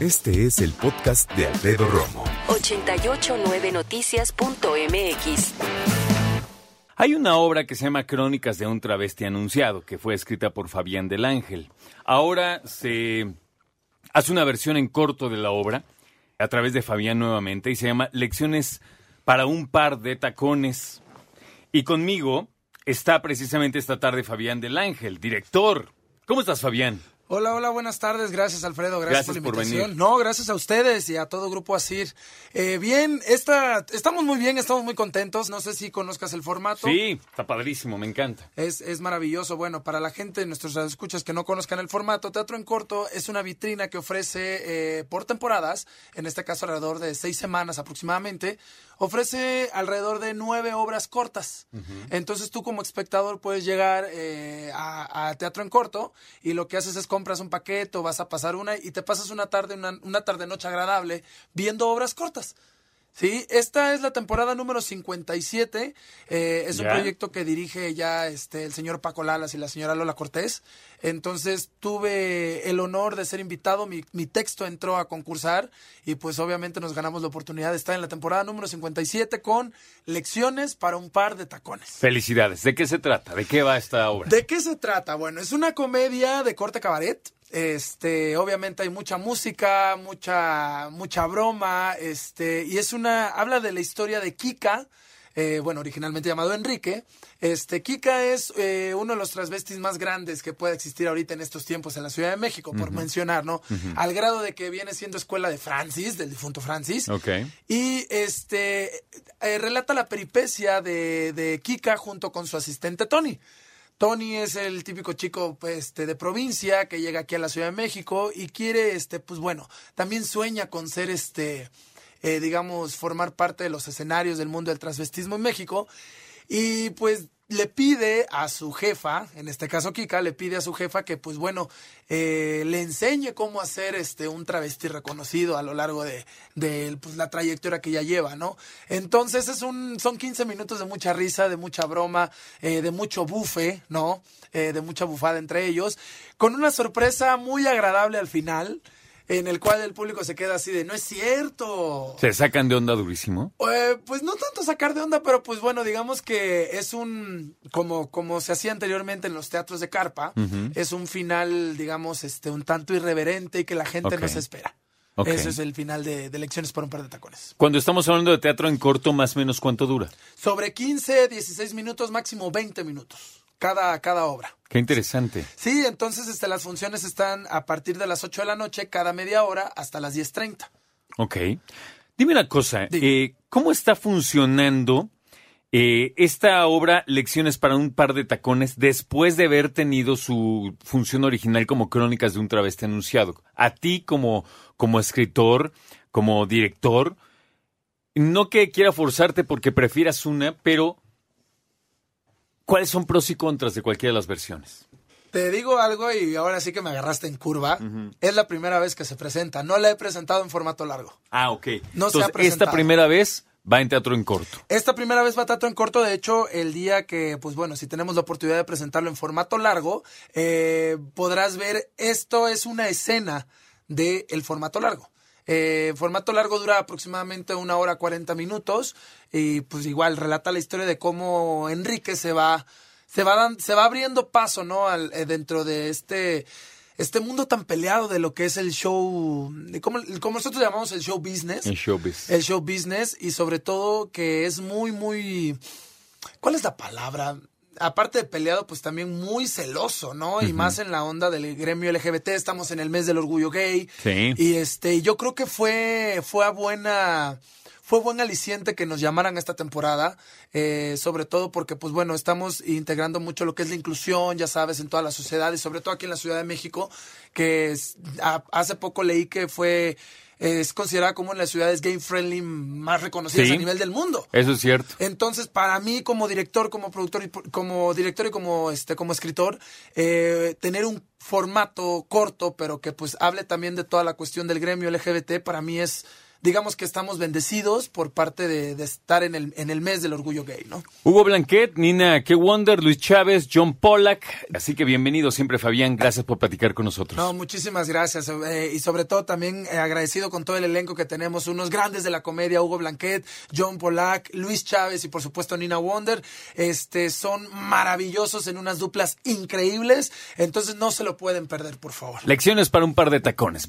Este es el podcast de Alfredo Romo. 889noticias.mx. Hay una obra que se llama Crónicas de un travesti anunciado, que fue escrita por Fabián del Ángel. Ahora se hace una versión en corto de la obra, a través de Fabián nuevamente, y se llama Lecciones para un par de tacones. Y conmigo está precisamente esta tarde Fabián del Ángel, director. ¿Cómo estás, Fabián? Hola, hola, buenas tardes. Gracias, Alfredo. Gracias, Gracias por la invitación. venir. No, gracias a ustedes y a todo Grupo Asir. Eh, bien, esta, estamos muy bien, estamos muy contentos. No sé si conozcas el formato. Sí, está padrísimo, me encanta. Es, es maravilloso. Bueno, para la gente, nuestros escuchas que no conozcan el formato, Teatro en Corto es una vitrina que ofrece eh, por temporadas, en este caso alrededor de seis semanas aproximadamente, ofrece alrededor de nueve obras cortas. Entonces tú como espectador puedes llegar eh, a, a Teatro en Corto y lo que haces es compras un paquete o vas a pasar una y te pasas una tarde, una, una tarde-noche agradable viendo obras cortas. Sí, esta es la temporada número 57. eh, es un proyecto que dirige ya este, el señor Paco Lalas y la señora Lola Cortés. Entonces tuve el honor de ser invitado. Mi, mi texto entró a concursar y pues obviamente nos ganamos la oportunidad de estar en la temporada número 57 con lecciones para un par de tacones. Felicidades. ¿De qué se trata? ¿De qué va esta obra? ¿De qué se trata? Bueno, es una comedia de corte cabaret. Este, obviamente hay mucha música, mucha, mucha broma, este, y es una, habla de la historia de Kika, eh, bueno, originalmente llamado Enrique. Este, Kika es eh, uno de los transvestis más grandes que puede existir ahorita en estos tiempos en la Ciudad de México, por mencionar, ¿no? Al grado de que viene siendo escuela de Francis, del difunto Francis. Ok. Y este eh, relata la peripecia de, de Kika junto con su asistente Tony. Tony es el típico chico pues, este, de provincia que llega aquí a la Ciudad de México y quiere, este, pues bueno, también sueña con ser, este, eh, digamos, formar parte de los escenarios del mundo del transvestismo en México. Y pues le pide a su jefa, en este caso Kika, le pide a su jefa que, pues bueno, eh, le enseñe cómo hacer este un travesti reconocido a lo largo de, pues, la trayectoria que ya lleva, ¿no? Entonces es un, son 15 minutos de mucha risa, de mucha broma, eh, de mucho bufe, ¿no? Eh, de mucha bufada entre ellos, con una sorpresa muy agradable al final, en el cual el público se queda así de, no es cierto. ¿Se sacan de onda durísimo? Eh, pues no tanto sacar de onda, pero pues bueno, digamos que es un, como, como se hacía anteriormente en los teatros de carpa, es un final, digamos, este, un tanto irreverente y que la gente Ok. no se espera. Ok. Ese es el final de, de Lecciones por un par de tacones. Cuando estamos hablando de teatro en corto, más o menos cuánto dura. Sobre 15, 16 minutos, máximo 20 minutos, cada, cada obra. Qué interesante. Sí, entonces este, las funciones están a partir de las 8 de la noche, cada media hora, hasta las 10.30. Ok. Dime una cosa, Dime. eh, ¿cómo está funcionando eh, esta obra Lecciones para un par de tacones después de haber tenido su función original como Crónicas de un travesti anunciado? A ti como, como escritor, como director, no que quiera forzarte porque prefieras una, pero ¿cuáles son pros y contras de cualquiera de las versiones? Te digo algo y ahora sí que me agarraste en curva. Es la primera vez que se presenta. No la he presentado en formato largo. Ah, ok. No se ha Entonces, esta presentado. primera vez va en teatro en corto. Esta primera vez va teatro en corto, de hecho, el día que, pues bueno, si tenemos la oportunidad de presentarlo en formato largo, eh, podrás ver, esto es una escena del formato largo. Eh, formato largo dura aproximadamente una hora 40 minutos y pues igual relata la historia de cómo Enrique se va, se va, dan- se va abriendo paso, ¿no? Al, eh, dentro de este, este mundo tan peleado de lo que es el show, como, como nosotros llamamos el show business En showbiz. el show business y sobre todo que es muy, muy... ¿Cuál es la palabra? Aparte de peleado, pues también muy celoso, ¿no? Y más en la onda del gremio LGBT, estamos en el mes del orgullo gay. Sí. Y este, yo creo que fue, fue a buena, fue buen aliciente que nos llamaran esta temporada, eh, sobre todo porque, pues bueno, estamos integrando mucho lo que es la inclusión, ya sabes, en toda la sociedad y sobre todo aquí en la Ciudad de México, que es- a- hace poco leí que fue, es considerada como una de las ciudades gay friendly más reconocidas Sí. a nivel del mundo. Eso es cierto. Entonces, para mí como director, como productor, y como director y como este, como escritor, eh, tener un formato corto, pero que pues hable también de toda la cuestión del gremio LGBT, para mí es, digamos que estamos bendecidos por parte de, de estar en el, en el mes del orgullo gay, ¿no? Hugo Blanquet, Nina K. Wonder, Luis Chávez, John Pollack. Así que bienvenido siempre, Fabián. Gracias por platicar con nosotros. No, muchísimas gracias. eh, y sobre todo también eh, agradecido con todo el elenco que tenemos, unos grandes de la comedia, Hugo Blanquet, John Polak, Luis Chávez y por supuesto Nina Wonder. Este, son maravillosos en unas duplas increíbles. Entonces no se lo pueden perder, por favor. Lecciones para un par de tacones.